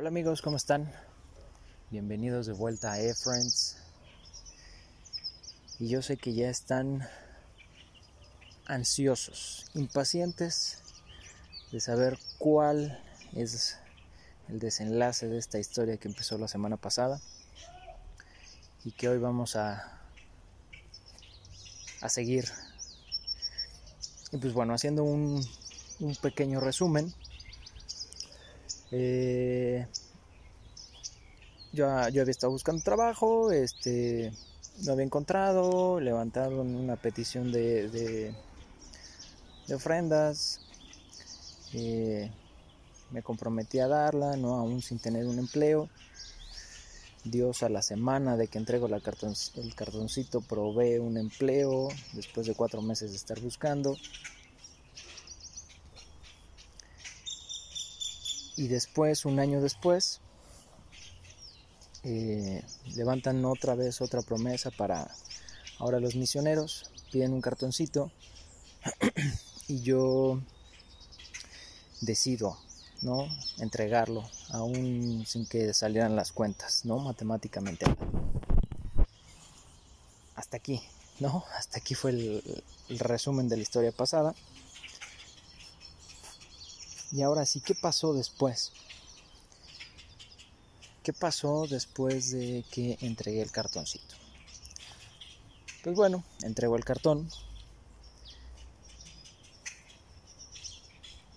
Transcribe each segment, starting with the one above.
Hola amigos, ¿cómo están? Bienvenidos de vuelta a E-Friends. Y yo sé que ya están ansiosos, impacientes de saber cuál es el desenlace de esta historia que empezó la semana pasada y que hoy vamos a, a seguir. Y pues bueno, haciendo un, un pequeño resumen. Eh, yo, yo, había estado buscando trabajo, este, lo había encontrado, levantaron una petición de, de, ofrendas, eh, me comprometí a darla, no aún sin tener un empleo. Dios a la semana de que entrego el cartoncito provee un empleo después de cuatro meses de estar buscando. Y después, un año después, eh, levantan otra vez otra promesa para ahora los misioneros, piden un cartoncito y yo decido ¿no? entregarlo aún sin que salieran las cuentas, ¿no? matemáticamente. Hasta aquí, ¿no? Hasta aquí fue el, el resumen de la historia pasada. Y ahora sí, ¿qué pasó después? ¿Qué pasó después de que entregué el cartoncito? Pues bueno, entrego el cartón.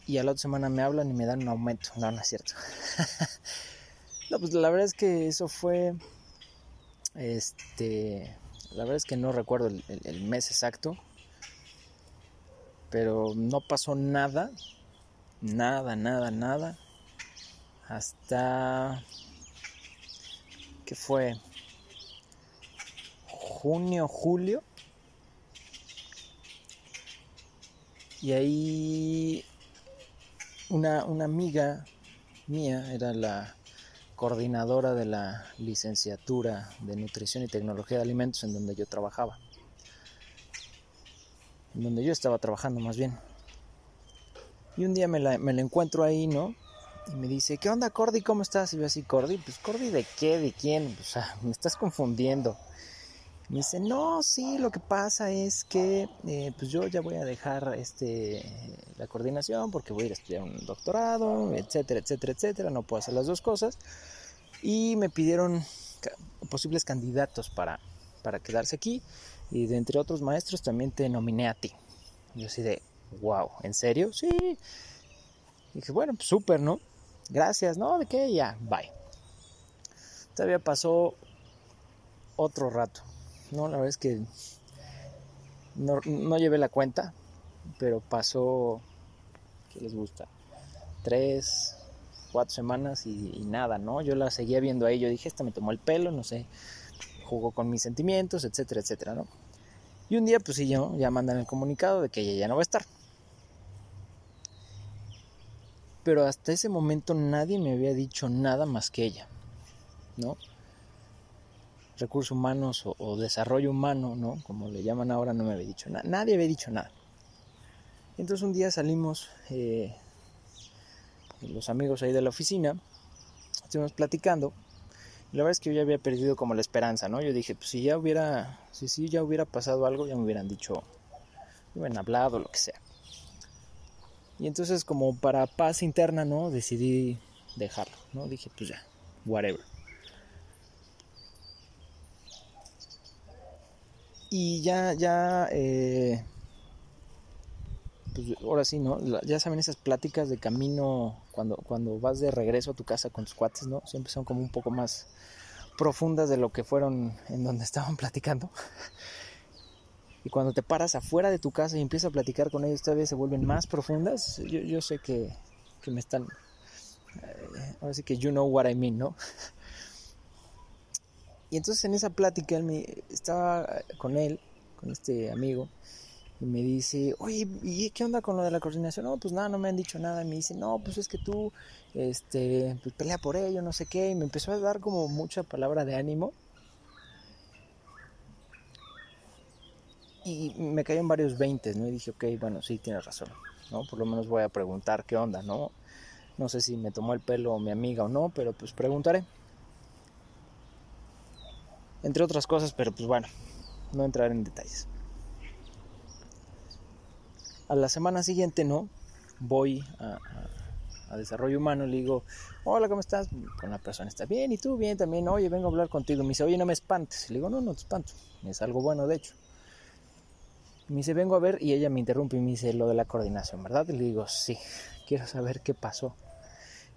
Y a la otra semana me hablan y me dan un aumento. No, no es cierto. no, pues la verdad es que eso fue. Este. La verdad es que no recuerdo el mes exacto. Pero no pasó nada. Nada, nada, nada. Hasta que fue junio, julio. Y ahí una, una, amiga mía era la coordinadora de la licenciatura de nutrición y tecnología de alimentos en donde yo trabajaba. En donde yo estaba trabajando más bien. Y un día me la, me la encuentro ahí, ¿no? Y me dice, ¿qué onda, Cordy? ¿Cómo estás? Y yo así, Cordy, pues Cordy, ¿de qué? ¿De quién? O sea, me estás confundiendo. Me dice, no, sí, lo que pasa es que eh, pues yo ya voy a dejar este, la coordinación porque voy a ir a estudiar un doctorado, etcétera, etcétera, etcétera. No puedo hacer las dos cosas. Y me pidieron posibles candidatos para, para quedarse aquí. Y de entre otros maestros también te nominé a ti. Y yo así de, wow, ¿en serio? Sí. Dije, bueno, pues súper, ¿no? Gracias, ¿no? ¿De qué? Ya, bye. Todavía pasó otro rato. No, la verdad es que no, no llevé la cuenta, pero pasó, ¿qué les gusta? Tres, cuatro semanas y, y, nada, ¿no? Yo la seguía viendo ahí, yo dije, esta me tomó el pelo, no sé, jugó con mis sentimientos, etcétera, etcétera, ¿no? Y un día, pues sí, yo, ya mandan el comunicado de que ella ya no va a estar. Pero hasta ese momento nadie me había dicho nada más que ella, ¿no? Recursos humanos o, desarrollo humano, ¿no? Como le llaman ahora, no me había dicho nada. Nadie había dicho nada. Entonces un día salimos, eh, los amigos ahí de la oficina, estuvimos platicando. Y la verdad es que yo ya había perdido como la esperanza, ¿no? Yo dije, pues si ya hubiera, si sí ya hubiera pasado algo, ya me hubieran dicho, me hubieran hablado, lo que sea. Y entonces como para paz interna, ¿no? Decidí dejarlo, ¿no? Dije, pues ya, whatever. Y ya, ya, eh, pues ahora sí, ¿no? Ya saben esas pláticas de camino cuando, cuando vas de regreso a tu casa con tus cuates, ¿no? Siempre son como un poco más profundas de lo que fueron en donde estaban platicando. Y cuando te paras afuera de tu casa y empiezas a platicar con ellos, todavía se vuelven más profundas. Yo, yo sé que, que, me están. Eh, ahora sí que you know what I mean, ¿no? Y entonces en esa plática estaba con él, con este amigo, y me dice, oye, ¿y qué onda con lo de la coordinación? No, pues nada, no me han dicho nada. Y me dice, no, pues es que tú, este, pues pelea por ello, no sé qué. Y me empezó a dar como mucha palabra de ánimo. Y me cayó en varios veintes, ¿no? Y dije, ok, bueno, sí, tienes razón, ¿no? Por lo menos voy a preguntar qué onda, ¿no? No sé si me tomó el pelo mi amiga o no, pero pues preguntaré. Entre otras cosas, pero pues bueno, no entrar en detalles. A la semana siguiente, ¿no? Voy a, desarrollo humano, le digo, hola, ¿cómo estás? Con la persona está bien, y tú bien también, oye, vengo a hablar contigo. Me dice, oye, no me espantes. Le digo, no, no te espanto, es algo bueno, de hecho. Me dice, vengo a ver, y ella me interrumpe y me dice lo de la coordinación, ¿verdad? le digo, sí, quiero saber qué pasó.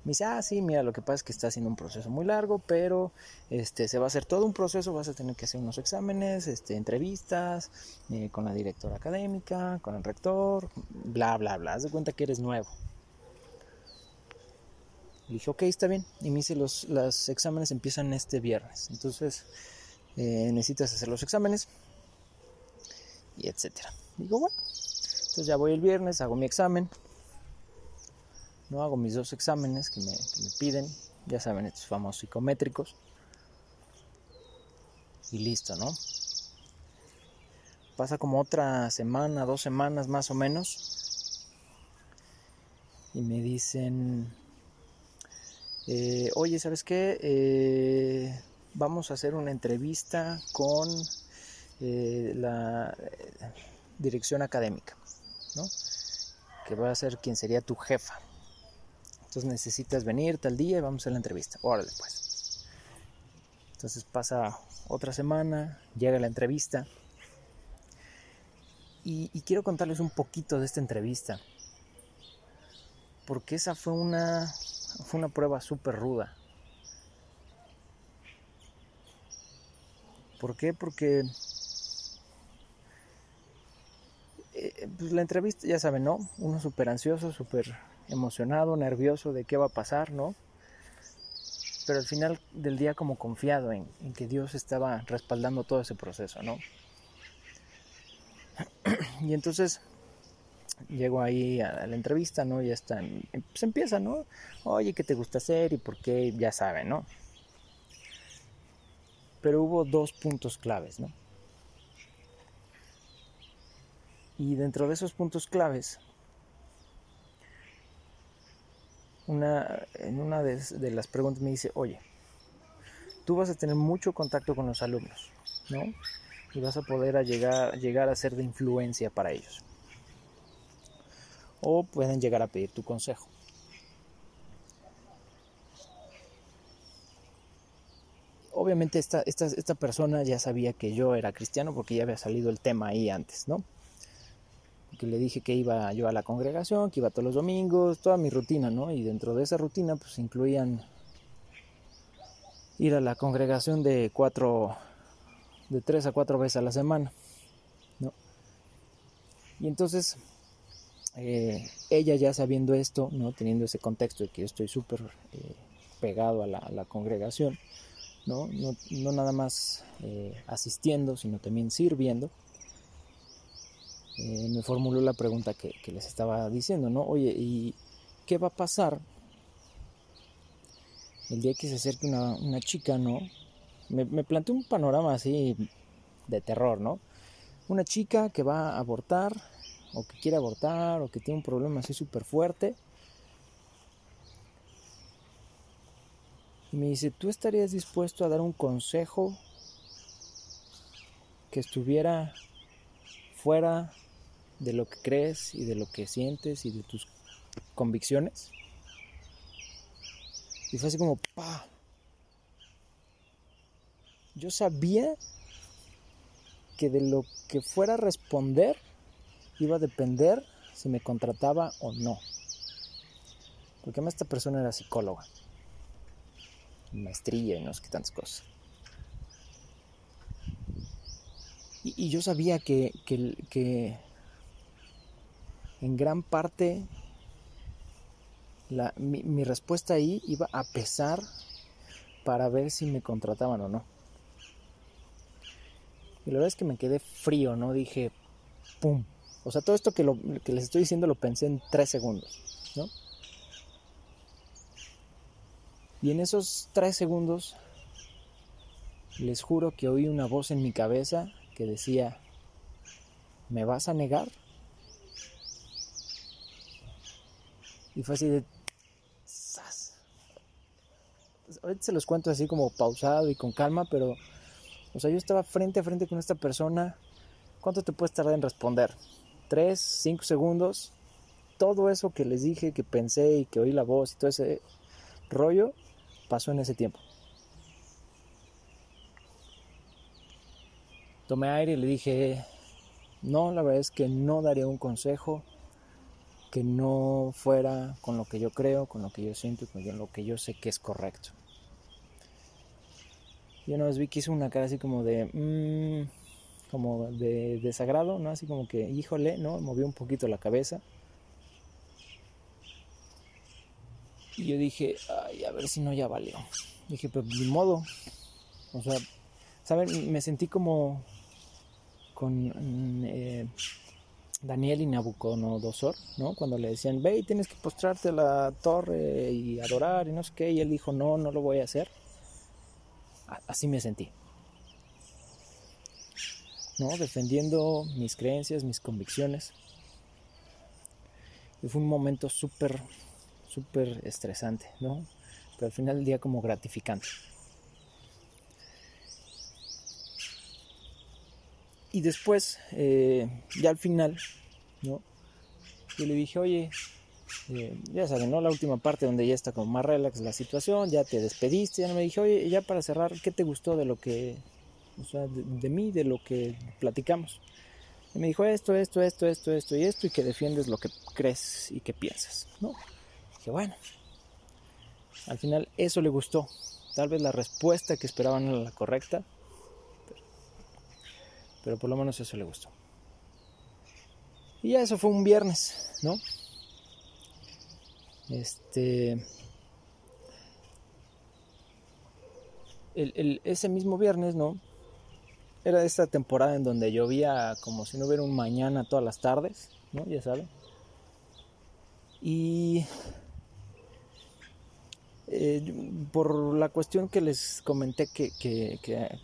Me dice, ah, sí, mira, lo que pasa es que está haciendo un proceso muy largo, pero este, se va a hacer todo un proceso, vas a tener que hacer unos exámenes, este, entrevistas eh, con la directora académica, con el rector, bla, bla, bla. Haz de cuenta que eres nuevo. Le dije, ok, está bien. Y me dice, los, los exámenes empiezan este viernes. Entonces, eh, necesitas hacer los exámenes y etcétera. Digo, bueno. Entonces ya voy el viernes, hago mi examen, no hago mis dos exámenes que me, piden, ya saben, estos famosos psicométricos. Y listo, ¿no? Pasa como otra semana, dos semanas más o menos. Y me dicen, eh, oye, ¿sabes qué? Eh, vamos a hacer una entrevista con eh, la dirección académica, ¿no? Que va a ser quien sería tu jefa. Entonces necesitas venir tal día y vamos a hacer la entrevista. Órale, pues. Entonces pasa otra semana, llega la entrevista. Y, quiero contarles un poquito de esta entrevista. Porque esa fue una, fue una prueba súper ruda. ¿Por qué? Porque eh, pues la entrevista, ya saben, ¿no? Uno súper ansioso, súper emocionado, nervioso de qué va a pasar, ¿no? Pero al final del día como confiado en, que Dios estaba respaldando todo ese proceso, ¿no? Y entonces llego ahí a la entrevista, ¿no? Ya están, pues empieza, ¿no? Oye, ¿qué te gusta hacer y por qué? Ya saben, ¿no? Pero hubo dos puntos claves, ¿no? Y dentro de esos puntos claves una, en una de, las preguntas me dice, oye, tú vas a tener mucho contacto con los alumnos, ¿no? Y vas a poder llegar, llegar a ser de influencia para ellos. O pueden llegar a pedir tu consejo. Obviamente esta, esta, esta persona ya sabía que yo era cristiano porque ya había salido el tema ahí antes, ¿no? Que le dije que iba yo a la congregación, que iba todos los domingos, toda mi rutina, ¿no? Y dentro de esa rutina pues incluían ir a la congregación de cuatro, de tres a cuatro veces a la semana, ¿no? Y entonces eh, ella ya sabiendo esto, ¿no? Teniendo ese contexto de que yo estoy súper eh, pegado a la, congregación, ¿no? No, nada más eh, asistiendo, sino también sirviendo, eh, me formuló la pregunta que, les estaba diciendo, ¿no? Oye, ¿y qué va a pasar el día que se acerque una, chica, ¿no? Me, me planteó un panorama así de terror, ¿no? Una chica que va a abortar, o que quiere abortar, o que tiene un problema así súper fuerte. Y me dice, ¿tú estarías dispuesto a dar un consejo que estuviera fuera de lo que crees y de lo que sientes y de tus convicciones. Y fue así como, pa. Yo sabía que de lo que fuera a responder iba a depender si me contrataba o no. Porque además esta persona era psicóloga, maestría y no sé qué tantas cosas. Y, yo sabía que, que en gran parte mi, respuesta ahí iba a pesar para ver si me contrataban o no. Y la verdad es que me quedé frío, ¿no? Dije, ¡pum! O sea, todo esto que, lo, que les estoy diciendo lo pensé en tres segundos, ¿no? Y en esos tres segundos, les juro que oí una voz en mi cabeza que decía, ¿me vas a negar? Y fue así de, ahorita se los cuento así como pausado y con calma, pero, o sea, yo estaba frente a frente con esta persona. ¿Cuánto te puedes tardar en responder? ¿Tres, cinco segundos? Todo eso que les dije, que pensé y que oí la voz y todo ese rollo, pasó en ese tiempo. Tomé aire y le dije, no, la verdad es que no daría un consejo que no fuera con lo que yo creo, con lo que yo siento y con lo que yo sé que es correcto. Yo una vez vi que hizo una cara así como de, mmm, como de desagrado, ¿no? Así como que, híjole, ¿no? Movió un poquito la cabeza. Y yo dije, ay, a ver si no ya valió. Dije, pero ni modo. O sea, ¿saben? Me sentí como con eh, Daniel y Nabucodonosor, ¿no? Cuando le decían, ve tienes que postrarte a la torre y adorar y no sé qué, y él dijo, no, no lo voy a hacer. Así me sentí. ¿No? Defendiendo mis creencias, mis convicciones. Y fue un momento súper, súper estresante, ¿no? Pero al final del día como gratificante. Y después, eh, ya al final. Yo le dije, oye, eh, ya saben, ¿no? La última parte donde ya está como más relax la situación, ya te despediste, ya no me dije, oye, ya para cerrar, ¿qué te gustó de lo que, o sea, de, mí, de lo que platicamos? Y me dijo esto, esto, esto, esto, esto y esto, y que defiendes lo que crees y que piensas, ¿no? dije, bueno, al final eso le gustó. Tal vez la respuesta que esperaban era la correcta, pero por lo menos eso le gustó. Y ya eso fue un viernes, ¿no? Este. ese mismo viernes, ¿no? Era esta temporada en donde llovía como si no hubiera un mañana todas las tardes, ¿no? Ya saben. Y eh, por la cuestión que les comenté que,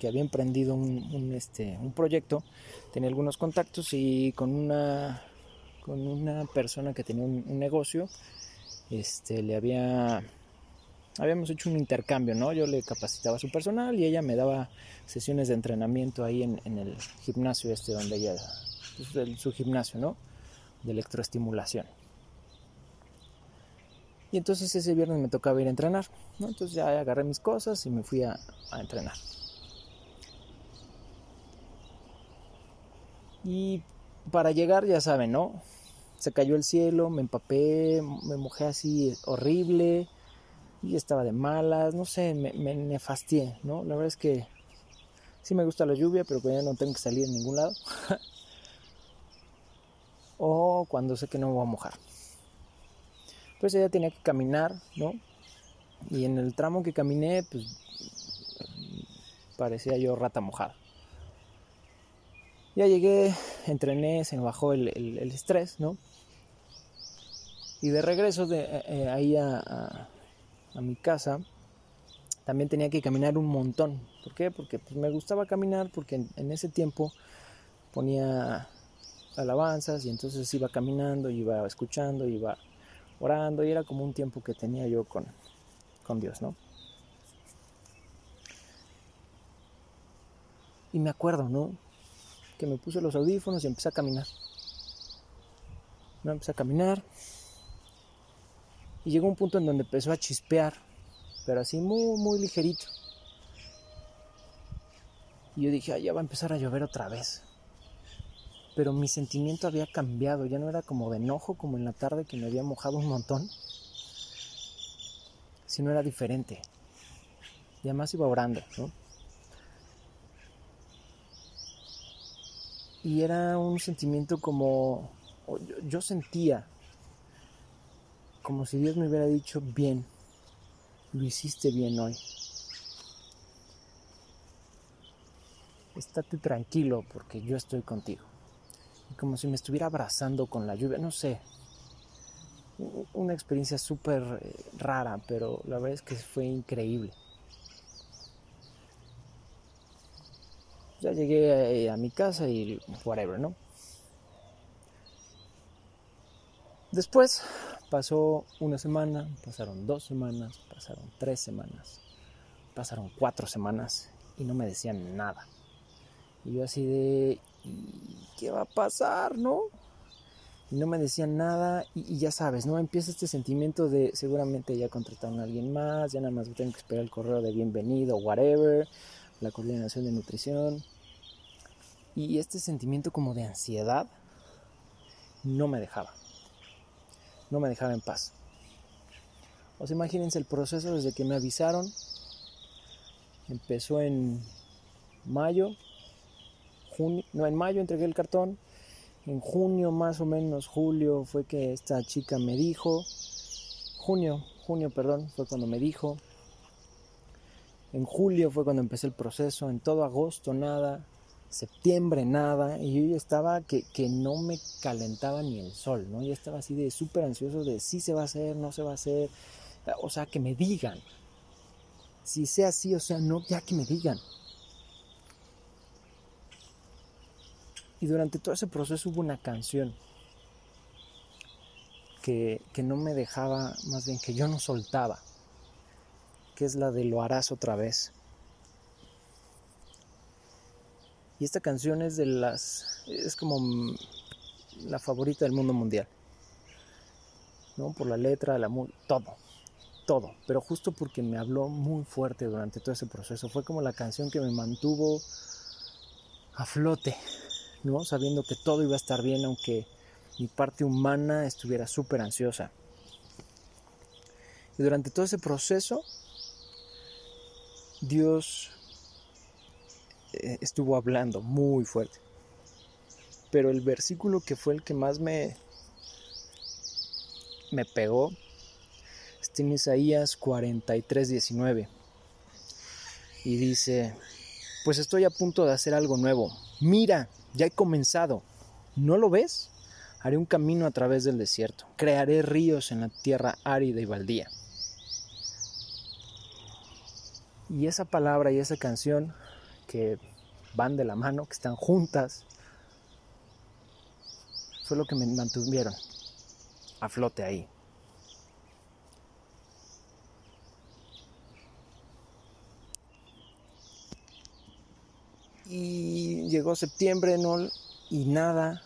había emprendido un, este, un proyecto, tenía algunos contactos y con una, con una persona que tenía un, negocio, este, le había, habíamos hecho un intercambio, ¿no? Yo le capacitaba a su personal y ella me daba sesiones de entrenamiento ahí en, el gimnasio este donde ella, pues, su gimnasio, ¿no? De electroestimulación. Y entonces ese viernes me tocaba ir a entrenar, ¿no? Entonces ya agarré mis cosas y me fui a, entrenar. Y para llegar, ya saben, ¿no? Se cayó el cielo, me empapé, me mojé así horrible y estaba de malas, no sé, me, nefastié, ¿no? La verdad es que sí me gusta la lluvia, pero cuando ya no tengo que salir en ningún lado. o cuando sé que no me voy a mojar pues ella tenía que caminar, ¿no? Y en el tramo que caminé, pues parecía yo rata mojada. Ya llegué, entrené, se me bajó el, estrés, ¿no? Y de regreso de eh, eh, ahí a, mi casa, también tenía que caminar un montón. ¿Por qué? Porque pues, me gustaba caminar, porque en, en, ese tiempo ponía alabanzas y entonces iba caminando, iba escuchando, iba orando y era como un tiempo que tenía yo con, con Dios, ¿no? Y me acuerdo, ¿no? Que me puse los audífonos y empecé a caminar. Me empecé a caminar. Y llegó un punto en donde empezó a chispear, pero así muy, muy ligerito. Y yo dije, ah, ya va a empezar a llover otra vez pero mi sentimiento había cambiado, ya no era como de enojo como en la tarde que me había mojado un montón, sino era diferente. Y además iba orando, ¿no? Y era un sentimiento como, yo, sentía como si Dios me hubiera dicho, bien, lo hiciste bien hoy. Estate tranquilo porque yo estoy contigo como si me estuviera abrazando con la lluvia, no sé. Una experiencia súper eh, rara, pero la verdad es que fue increíble. Ya llegué eh, a, mi casa y whatever, ¿no? Después pasó una semana, pasaron dos semanas, pasaron tres semanas. pasaron cuatro semanas y no me decían nada. Y yo así de, ¿qué va a pasar, no? Y no me decían nada y, ya sabes, ¿no? Empieza este sentimiento de seguramente ya contrataron a alguien más, ya nada más tengo que esperar el correo de bienvenido, whatever, la coordinación de nutrición. Y este sentimiento como de ansiedad no me dejaba. No me dejaba en paz. O sea, imagínense el proceso desde que me avisaron. Empezó en mayo, no, en mayo entregué el cartón. En junio, más o menos, julio, fue que esta chica me dijo. Junio, junio, perdón, fue cuando me dijo. En julio fue cuando empecé el proceso. En todo agosto, nada septiembre nada, y yo ya estaba que, no me calentaba ni el sol, ¿no? Ya estaba así de súper ansioso de si se va a hacer, no se va a hacer, o sea, que me digan. Si sea así, o sea, no, ya que me digan. Y durante todo ese proceso hubo una canción que, que no me dejaba, más bien que yo no soltaba, que es la de Lo harás otra vez. Y esta canción es de las. es como la favorita del mundo mundial. ¿No? Por la letra, la todo. Todo. Pero justo porque me habló muy fuerte durante todo ese proceso. Fue como la canción que me mantuvo a flote. ¿No? Sabiendo que todo iba a estar bien, aunque mi parte humana estuviera súper ansiosa. Y durante todo ese proceso, Dios eh, estuvo hablando muy fuerte. Pero el versículo que fue el que más me, me pegó está en Isaías 43, 19. Y dice, pues estoy a punto de hacer algo nuevo. Mira, ya he comenzado. ¿No lo ves? Haré un camino a través del desierto. Crearé ríos en la tierra árida y baldía. Y esa palabra y esa canción que van de la mano, que están juntas, fue lo que me mantuvieron a flote ahí. Y llegó septiembre, no, y nada.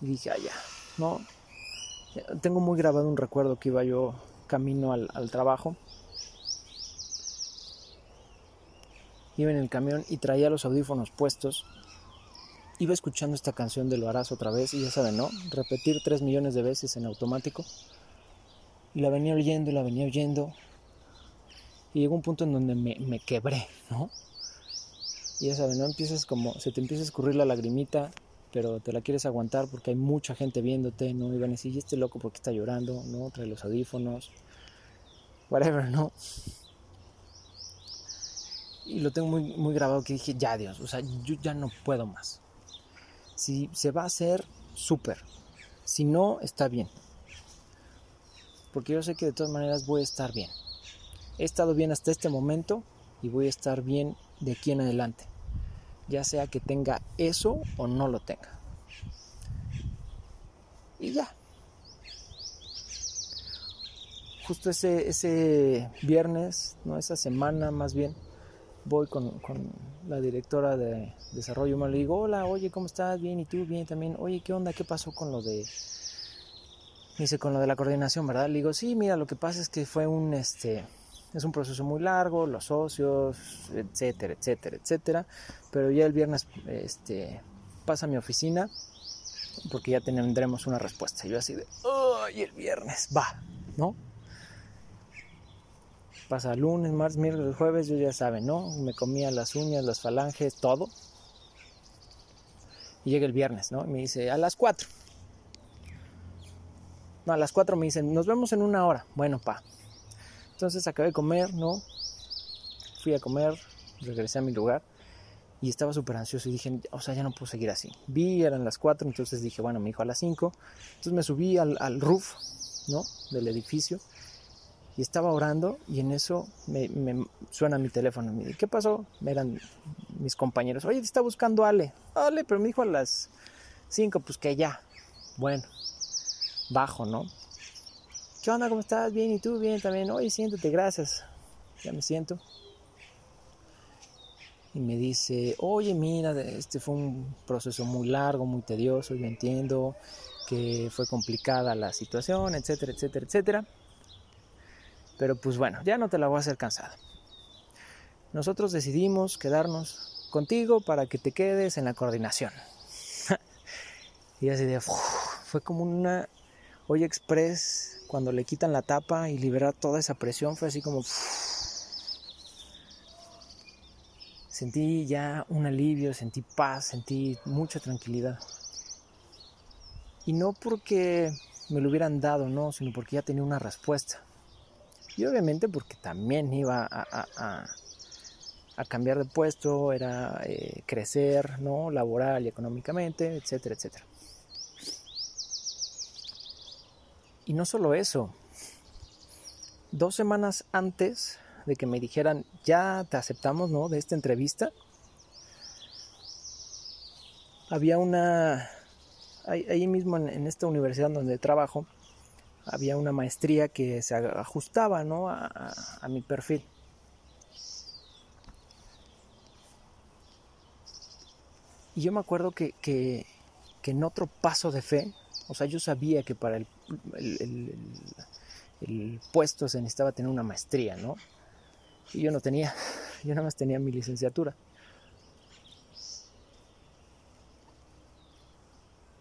Y dije, ah, ya, no. Tengo muy grabado un recuerdo que iba yo camino al, trabajo iba en el camión y traía los audífonos puestos. Iba escuchando esta canción de Lo harás otra vez y ya saben, ¿no? Repetir tres millones de veces en automático. Y la venía oyendo y la venía oyendo. Y llegó un punto en donde me, me quebré, ¿no? Y ya saben, ¿no? Empiezas como, se te empieza a escurrir la lagrimita, pero te la quieres aguantar porque hay mucha gente viéndote, ¿no? Y van a decir, ¿y este loco porque está llorando? ¿No? Trae los audífonos. Whatever, ¿no? y lo tengo muy, muy grabado que dije, ya Dios, o sea, yo ya no puedo más. Si se va a hacer, súper. Si no, está bien. Porque yo sé que de todas maneras voy a estar bien. He estado bien hasta este momento y voy a estar bien de aquí en adelante. Ya sea que tenga eso o no lo tenga. Y ya. Justo ese, ese viernes, no esa semana más bien, voy con, la directora de desarrollo humano, le digo, hola, oye, ¿cómo estás? Bien, ¿y tú? Bien también. Oye, ¿qué onda? ¿Qué pasó con lo de... dice, con lo de la coordinación, ¿verdad? Le digo, sí, mira, lo que pasa es que fue un, este, es un proceso muy largo, los socios, etcétera, etcétera, etcétera. Pero ya el viernes, este, pasa a mi oficina porque ya tendremos una respuesta. Yo así de, ¡ay, el viernes! Va, ¿no? pasa lunes, martes, miércoles, jueves, yo ya saben, ¿no? Me comía las uñas, las falanges, todo. Y llega el viernes, ¿no? Y me dice, a las 4. No, a las 4 me dicen, nos vemos en una hora. Bueno, pa. Entonces acabé de comer, ¿no? Fui a comer, regresé a mi lugar y estaba súper ansioso y dije, o sea, ya no puedo seguir así. Vi, eran las 4, entonces dije, bueno, me dijo a las 5. Entonces me subí al, roof, ¿no? Del edificio y estaba orando y en eso me, suena mi teléfono. Me ¿qué pasó? Eran mis compañeros. Oye, te está buscando Ale. Ale, pero me dijo a las 5, pues que ya. Bueno, bajo, ¿no? ¿Qué onda? ¿Cómo estás? Bien, ¿y tú? Bien también. Oye, siéntate, gracias. ya me siento. Y me dice, oye, mira, este fue un proceso muy largo, muy tedioso, yo entiendo que fue complicada la situación, etcétera, etcétera, etcétera. Pero pues bueno, ya no te la voy a hacer cansada. Nosotros decidimos quedarnos contigo para que te quedes en la coordinación. y así de, fue como una olla express cuando le quitan la tapa y liberar toda esa presión, fue así como... sentí ya un alivio, sentí paz, sentí mucha tranquilidad. Y no porque me lo hubieran dado, no, sino porque ya tenía una respuesta. Y obviamente porque también iba a, cambiar de puesto, era eh, crecer, ¿no? Laboral y económicamente, etcétera, etcétera. Y no solo eso, dos semanas antes de que me dijeran, ya te aceptamos, ¿no? De esta entrevista, había una, ahí, mismo en esta universidad donde trabajo, había una maestría que se ajustaba ¿no? a, mi perfil. Y yo me acuerdo que, que, en otro paso de fe, o sea, yo sabía que para el, el, puesto se necesitaba tener una maestría, ¿no? Y yo no tenía, yo nada más tenía mi licenciatura.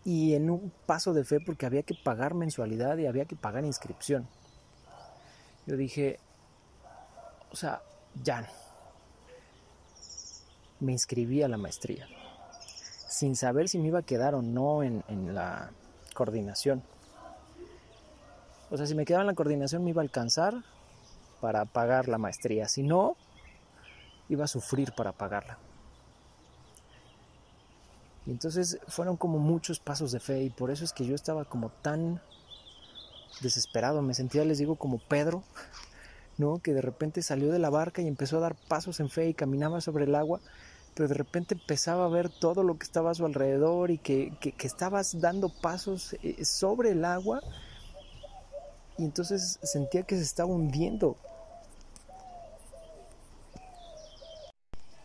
y en un paso de fe porque había que pagar mensualidad y había que pagar inscripción. Yo dije, o sea, ya, me inscribí a la maestría, sin saber si me iba a quedar o no en, en la coordinación. O sea, si me quedaba en la coordinación me iba a alcanzar para pagar la maestría, si no, iba a sufrir para pagarla. Y entonces fueron como muchos pasos de fe y por eso es que yo estaba como tan desesperado, me sentía, les digo, como Pedro, ¿no? Que de repente salió de la barca y empezó a dar pasos en fe y caminaba sobre el agua, pero de repente empezaba a ver todo lo que estaba a su alrededor y que, que estabas dando pasos eh, sobre el agua y entonces sentía que se estaba hundiendo.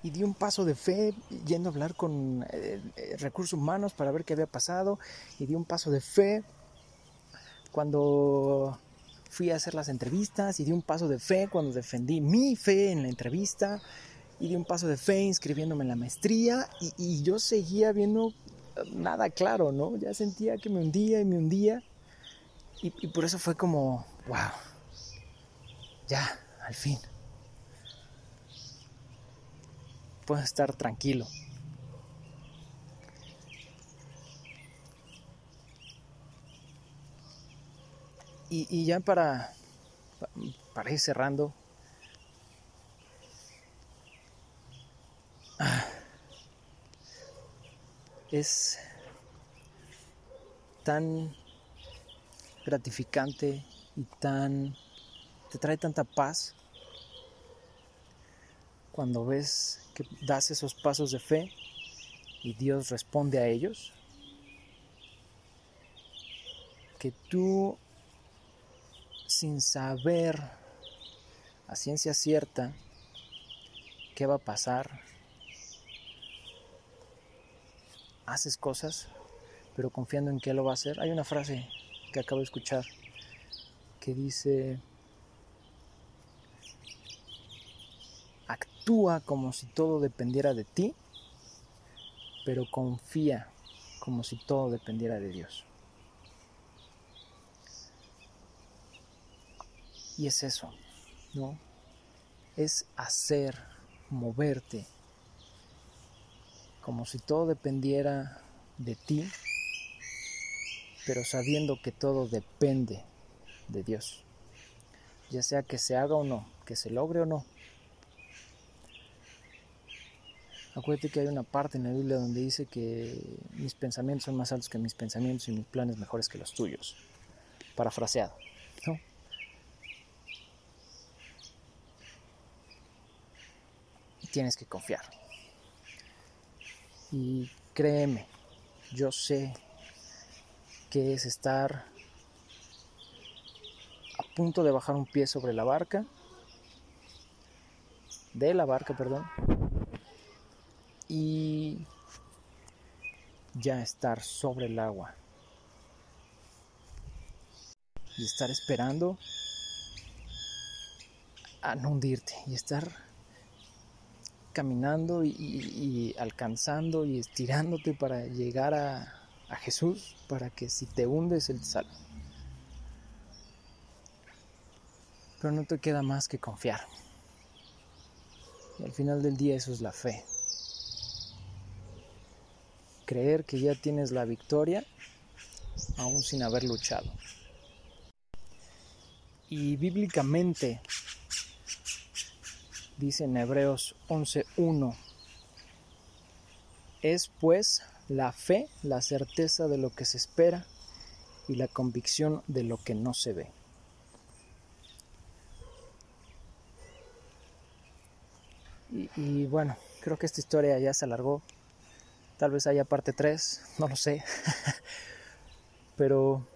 Y di un paso de fe yendo a hablar con eh, eh, recursos humanos para ver qué había pasado y di un paso de fe. Cuando fui a hacer las entrevistas y di un paso de fe cuando defendí mi fe en la entrevista y di un paso de fe inscribiéndome en la maestría y, yo seguía viendo nada claro, ¿no? Ya sentía que me hundía y me hundía y, y por eso fue como, wow, ya, al fin. puedes estar tranquilo. Y, ya para, para ir cerrando, ah, es tan gratificante y tan te trae tanta paz cuando ves que das esos pasos de fe y Dios responde a ellos, que tú sin saber a ciencia cierta qué va a pasar, haces cosas, pero confiando en que lo va a hacer. Hay una frase que acabo de escuchar que dice, actúa como si todo dependiera de ti, pero confía como si todo dependiera de Dios. Y es eso, ¿no? Es hacer, moverte, como si todo dependiera de ti, pero sabiendo que todo depende de Dios. Ya sea que se haga o no, que se logre o no, Acuérdate que hay una parte en la Biblia donde dice que mis pensamientos son más altos que mis pensamientos y mis planes mejores que los tuyos. Parafraseado. ¿no? Tienes que confiar. Y créeme, yo sé que es estar a punto de bajar un pie sobre la barca de la barca, perdón, y ya estar sobre el agua. Y estar esperando a no hundirte y estar caminando y, alcanzando y estirándote para llegar a, a, Jesús, para que si te hundes Él te. Pero no te queda más que confiar. Y al final del día eso es la fe. Creer que ya tienes la victoria aún sin haber luchado. Y bíblicamente dice en Hebreos 11.1, es pues la fe, la certeza de lo que se espera y la convicción de lo que no se ve. Y, bueno, creo que esta historia ya se alargó. Tal vez haya parte 3, no lo sé. Pero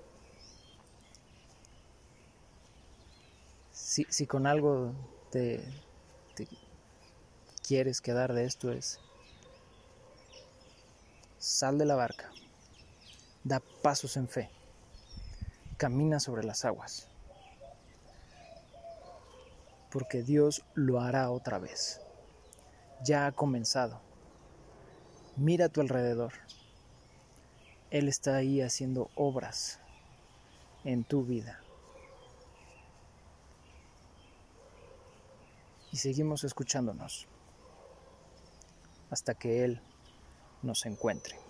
si, si con algo te, quieres quedar de esto es sal de la barca, da pasos en fe, camina sobre las aguas, porque Dios lo hará otra vez. Ya ha comenzado. Mira a tu alrededor. Él está ahí haciendo obras en tu vida. Y seguimos escuchándonos hasta que Él nos encuentre.